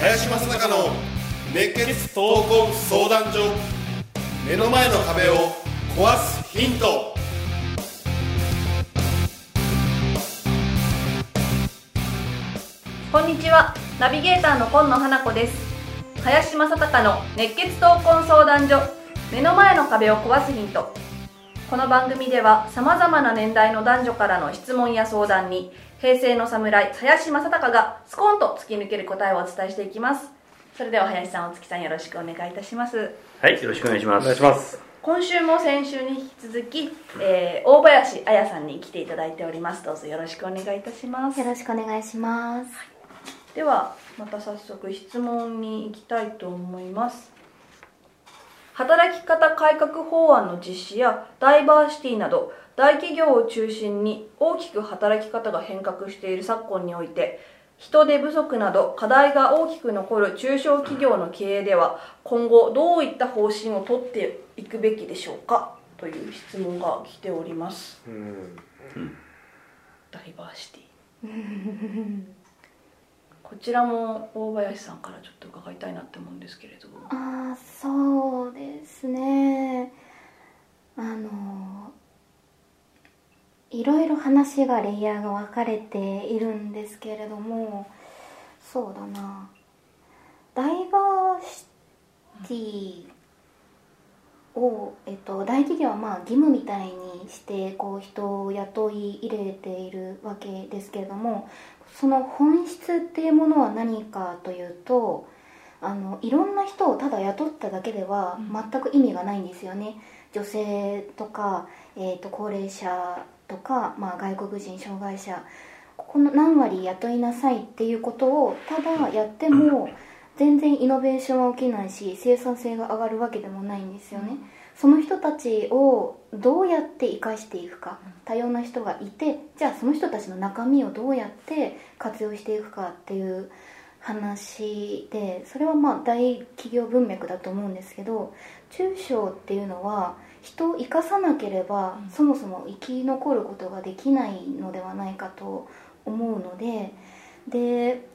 林正孝の熱血闘魂相談所目の前の壁を壊すヒント。こんにちは。ナビゲーターの今野花子です。林正孝の熱血闘魂相談所。目の前の壁を壊すヒント。この番組ではさまざまな年代の男女からの質問や相談に平成の侍林正孝がスコーンと突き抜ける答えをお伝えしていきます。それでは林さんお月さんよろしくお願いいたします。はい、よろしくお願いします。お願いします。今週も先週に引き続き、えー大林彩さんに来ていただいております。どうぞよろしくお願いいたします。よろしくお願いします。ではまた早速質問に行きたいと思います。働き方改革法案の実施やダイバーシティなど大企業を中心に大きく働き方が変革している昨今において人手不足など課題が大きく残る中小企業の経営では今後どういった方針をとっていくべきでしょうかという質問が来ております。ダイバーシティ こちらも大林さんからちょっと伺いたいなって思うんですけれどああ、そうですね。あの、いろいろ話がレイヤーが分かれているんですけれども、そうだな。ダイバーシティを、えっと、大企業はまあ義務みたいにしてこう人を雇い入れているわけですけれどもその本質っていうものは何かというとあのいろんな人をただ雇っただけでは全く意味がないんですよね、女性とか、えー、と高齢者とか、まあ、外国人障害者この何割雇いなさいっていうことをただやっても全然イノベーションは起きないし生産性が上がるわけでもないんですよね、その人たちをどうやって生かしていくか。多様な人がいてじゃあその人たちの中身をどうやって活用していくかっていう話でそれはまあ大企業文脈だと思うんですけど中小っていうのは人を生かさなければそもそも生き残ることができないのではないかと思うのでで、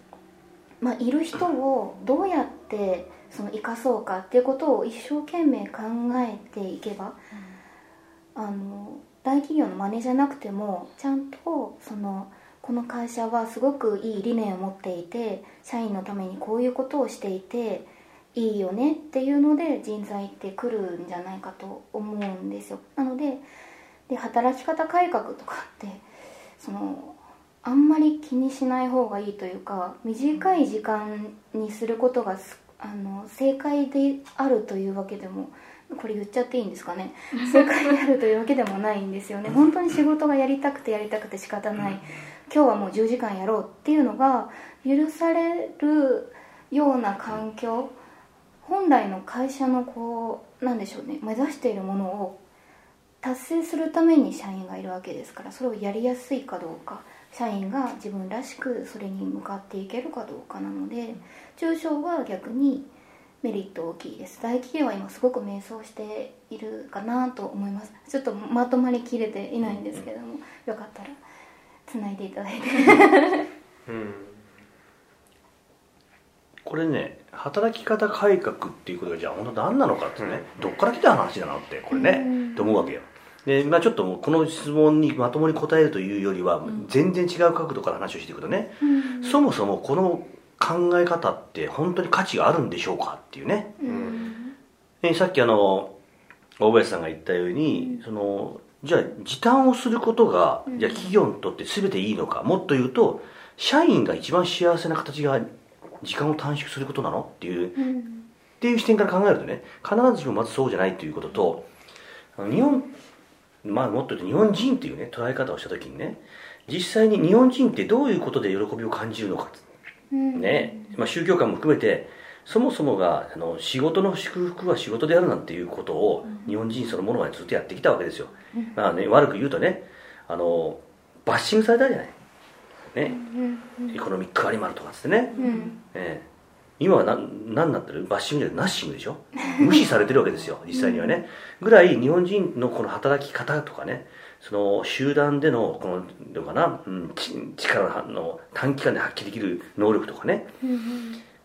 まあ、いる人をどうやってその生かそうかっていうことを一生懸命考えていけば、あの大企業の真似じゃなくてもちゃんとそのこの会社はすごくいい理念を持っていて社員のためにこういうことをしていていいよねっていうので人材って来るんじゃないかと思うんですよ。なのでで働き方改革とかってそのあんまり気にしない方がいいというか短い時間にすることがすあの正解であるというわけでもこれ言っちゃっていいんですかね？正解であるというわけでもないんですよね。本当に仕事がやりたくてやりたくて仕方ない。今日はもう10時間やろうっていうのが許されるような環境本来の会社のこうなんでしょうね。目指しているものを達成するために社員がいるわけですからそれをやりやすいかどうか社員が自分らしくそれに向かっていけるかどうかなので中小は逆にメリット大きいです。大企業は今すごく迷走しているかなと思います。ちょっとまとまりきれていないんですけどもよかったらつないでいただいて。これね、働き方改革っていうことがじゃあ本当何なのかってね、どっから来た話なのって、これね、と思うわけよ。で、まあちょっとこの質問にまともに答えるというよりは、全然違う角度から話をしていくとね、そもそもこの考え方って本当に価値があるんでしょうかっていうね。えさっきあの大林さんが言ったように、そのじゃあ時短をすることが、じゃあ企業にとって全ていいのか。もっと言うと社員が一番幸せな形が時間を短縮することなの？っていう、っていう視点から考えるとね必ずしもまずそうじゃないということと日本まあもっと言うと日本人っていうね捉え方をした時にね実際に日本人ってどういうことで喜びを感じるのかね、まあ、宗教観も含めてそもそもがあの仕事の祝福は仕事であるなんていうことを日本人そのものはずっとやってきたわけですよ、まあね、悪く言うとねあのバッシングされたじゃない。ね、エコノミックアニマルとかっつってね、ええ今は何なってるバッシングじゃナッシングでしょ？無視されてるわけですよ 実際にはね、ぐらい日本人のこの働き方とかねその集団でのこのどうかな、うん、ち力の短期間で発揮できる能力とかね、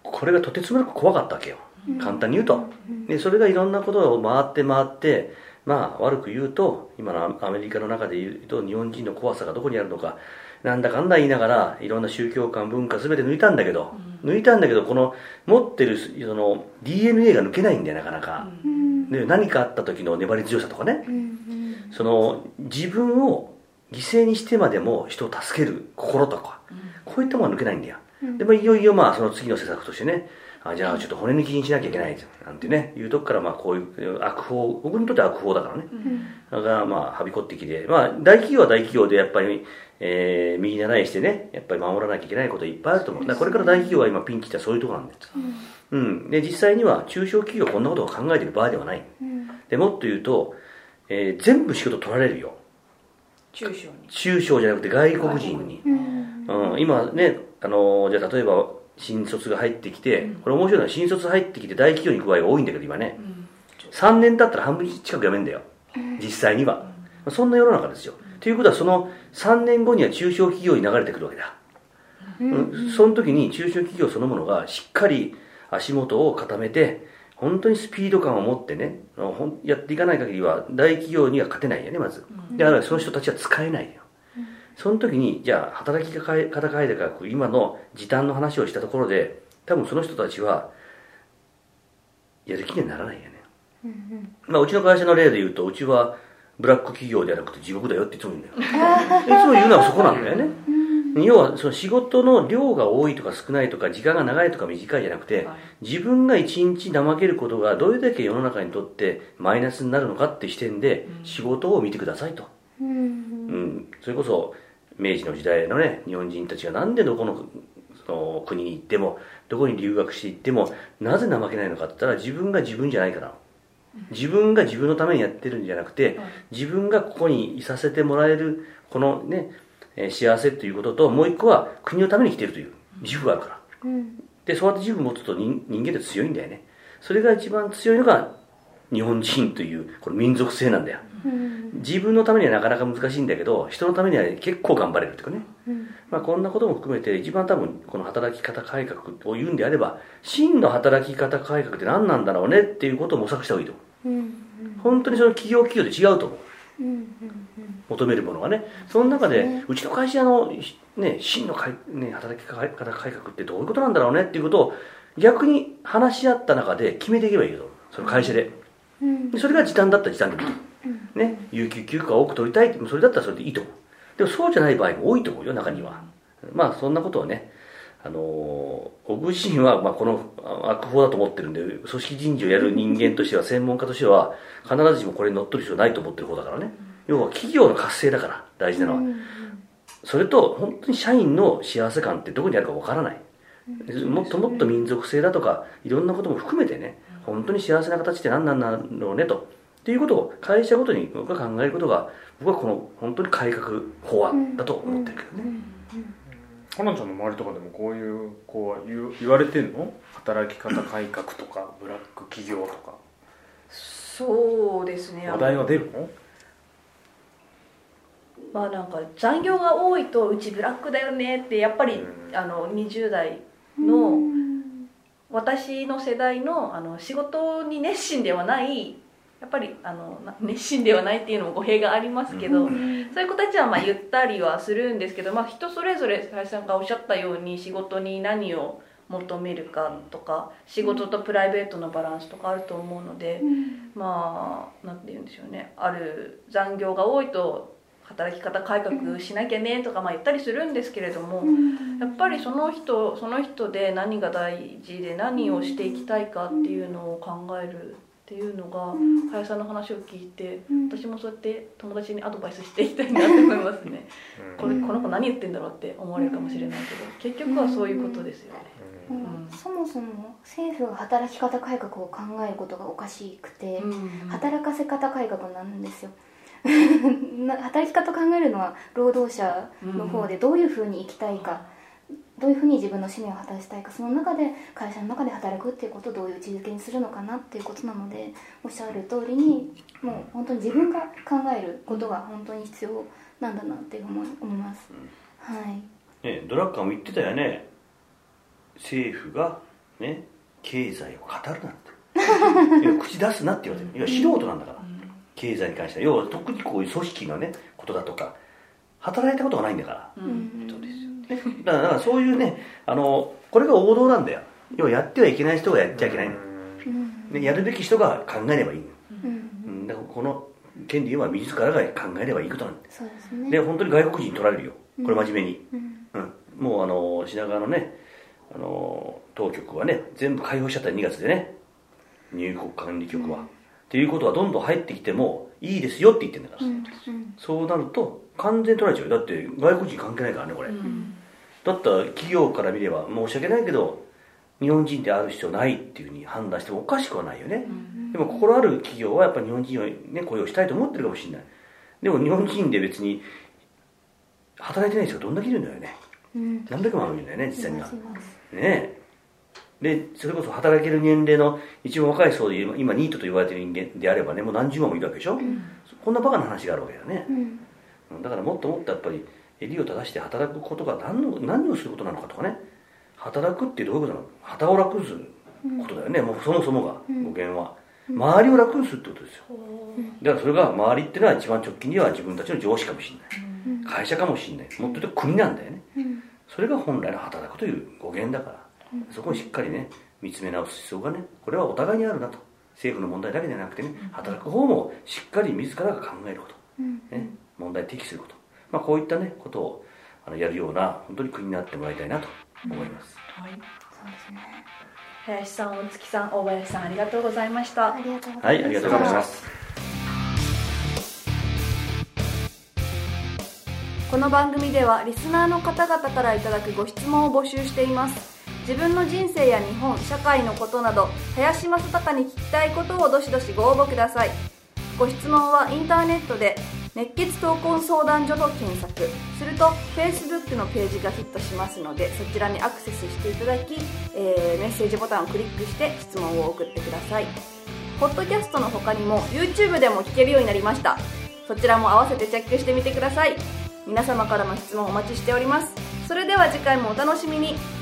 これがとてつもなく怖かったわけよ。簡単に言うと、でそれがいろんなことを回って回ってまあ悪く言うと今のアメリカの中で言うと日本人の怖さがどこにあるのかなんだかんだ言いながらいろんな宗教観文化全て抜いたんだけど、抜いたんだけどこの持ってるその DNA が抜けないんだよなかなか、で何かあった時の粘り強さとかね、その自分を犠牲にしてまでも人を助ける心とか、こういったものは抜けないんだよ、でもいよいよまあその次の施策としてねあじゃあちょっと骨抜きにしなきゃいけないなんてねいうとこからまあこういう悪法僕にとっては悪法だからね、だからまあはびこってきてまあ大企業は大企業でやっぱりえー、右習いしてねやっぱり守らなきゃいけないこといっぱいあると思う。だからこれから大企業は今ピンチってそういうところなんです、うん、うん、で実際には中小企業はこんなことを考えてる場合ではない、うん、でもっと言うと、えー、全部仕事取られるよ。中小に。中小じゃなくて外国人に、うん、うん、今ねあのじゃあ例えば新卒が入ってきて、これ面白いのは新卒入ってきて大企業に行く場合が多いんだけど今ね、うん、3年経ったら半分近く辞めんだよ。実際には、そんな世の中ですよということはその3年後には中小企業に流れてくるわけだ、うん、その時に中小企業そのものがしっかり足元を固めて本当にスピード感を持ってねやっていかない限りは大企業には勝てないよねまず。だからその人たちは使えないよ。その時にじゃあ働き方改革今の時短の話をしたところで多分その人たちはやる気にはならないよね、うんうん、まあ、うちの会社の例で言うとうちはブラック企業じゃなくて地獄だよっていつも言うんだよ。いつも言うのはそこなんだよね。要はその仕事の量が多いとか少ないとか時間が長いとか短いじゃなくて自分が一日怠けることがどれだけ世の中にとってマイナスになるのかって視点で仕事を見てくださいと、うん、うん、それこそ明治の時代のね日本人たちがなんでどこのその国に行ってもどこに留学していってもなぜ怠けないのかって言ったら自分が自分じゃないから自分が自分のためにやってるんじゃなくて、自分がここにいさせてもらえるこのね、え幸せということともう一個は国のために来てるという自負があるから、うん、でそうやって自負持つと人人間って強いんだよね。それが一番強いのが日本人というこの民族性なんだよ、うん、自分のためにはなかなか難しいんだけど人のためには結構頑張れるっていうかね、うん、まあ、こんなことも含めて一番多分この働き方改革を言うんであれば真の働き方改革って何なんだろうねっていうことを模索した方がいいと思う、うん、本当にその企業企業で違うと思う、求めるものがね。その中で、うちの会社の、ね、真のかい、ね、働き方改革ってどういうことなんだろうねっていうことを逆に話し合った中で決めていけばいいけどその会社で。それが時短だったら時短でもいいと、ね、有給休暇を多く取りたいそれだったらそれでいいと思う。でもそうじゃない場合も多いと思うよ中には。まあそんなことをねあの僕自身はまあこの悪法だと思ってるんで組織人事をやる人間としては専門家としては必ずしもこれに乗っ取る必要ないと思ってる方だからね。要は企業の活性だから大事なのは。それと本当に社員の幸せ感ってどこにあるかわからない。もっともっと民族性だとかいろんなことも含めてね本当に幸せな形って何なんだろうねと。っていうことを会社ごとに僕が考えることが僕はこの本当に改革法案だと思ってるけどね。かなちゃんの周りとかでもこういうこう言言われてんの？働き方改革とかブラック企業とか。そうですね。話題は出るの？まあなんか残業が多いとうちブラックだよねってやっぱり、あの20代の私の世代のあの仕事に熱心ではないやっぱりあの 熱心ではないっていうのも語弊がありますけど、うん、そういう子たちはまあ言ったりはするんですけど、まあ、人それぞれ林さんがおっしゃったように仕事に何を求めるかとか仕事とプライベートのバランスとかあると思うので、うん、まあ何て言うんでしょうね。ある残業が多いと働き方改革しなきゃねとかまあ言ったりするんですけれども、やっぱりその人その人で何が大事で何をしていきたいかっていうのを考えるっていうのが、林さんの話を聞いて、私もそうやって友達にアドバイスしていきたいなと思いますね、これこの子何言ってんだろうって思われるかもしれないけど結局はそういうことですよね。うん、そもそも政府が働き方改革を考えることがおかしくて、働かせ方改革なんですよ 働き方考えるのは労働者の方でどういうふうに生きたいか、どういうふうに自分の使命を果たしたいかその中で会社の中で働くっていうことをどういう位置づけにするのかなっていうことなのでおっしゃる通りにもう本当に自分が考えることが本当に必要なんだなって思い思います、はい。ね、ドラッカーも言ってたよね。政府がね経済を語るなって。口出すなって言われてる。いや素人なんだから、経済に関しては要は特にこういう組織のねことだとか働いたことがないんだから、うん。そうですよね。だからそういうねあのこれが王道なんだよ。要はやってはいけない人がやっちゃいけないの。うん。でやるべき人が考えればいいの。うん。うん。だからこの権利は自らが考えればいいことなんだ。そうですね。で本当に外国人取られるよ。これ真面目に、うん。うん、もうあの品川のねあの当局はね全部開放しちゃった2月でね。入国管理局は、っていうことはどんどん入ってきてもいいですよって言ってんだから、うんうん。そうなると完全に取られちゃうよ。だって外国人関係ないからねこれ、だったら企業から見れば申し訳ないけど日本人である必要ないっていうふうに判断してもおかしくはないよね、でも心ある企業はやっぱり日本人を、ね、雇用したいと思ってるかもしれない。でも日本人で別に働いてない人がどんだけいるんだよね。うん。何百万もいるんだよね実際には。ねえでそれこそ働ける年齢の一番若い層で今今ニートと言われてる人間であればねもう何十万もいるわけでしょ、こんなバカな話があるわけだよね。う、ん。うん。だからもっともっとやっぱり襟を正して働くことが何の何をすることなのかとかね。働くってどういうことなの？旗を楽にすることだよね、もうそもそもが語源は、周りを楽にするってことですよ。だからそれが周りっていうのは一番直近には自分たちの上司かもしれない、会社かもしれない。もっと言うと国なんだよね、うん。それが本来の働くという語源だから、そこをしっかりね見つめ直す必要がねこれはお互いにあるなと。政府の問題だけではなくてね働く方もしっかり自らが考えること、うん。ね、問題提起すること、まあ、こういったねことをあのやるような本当に国になってもらいたいなと思います、はい、そうですね。林さん大月さん大林さんありがとうございました。ありがとうございます。はいありがとうございますこの番組ではリスナーの方々からいただくご質問を募集しています自分の人生や日本社会のことなど林正孝に聞きたいことをどしどしご応募ください。ご質問はインターネットで熱血闘魂相談所と検索。すると Facebook のページがヒットしますのでそちらにアクセスしていただき、えーメッセージボタンをクリックして質問を送ってください。ポッドキャストの他にも YouTube でも聞けるようになりました。そちらも合わせてチェックしてみてください。皆様からの質問お待ちしております。それでは次回もお楽しみに。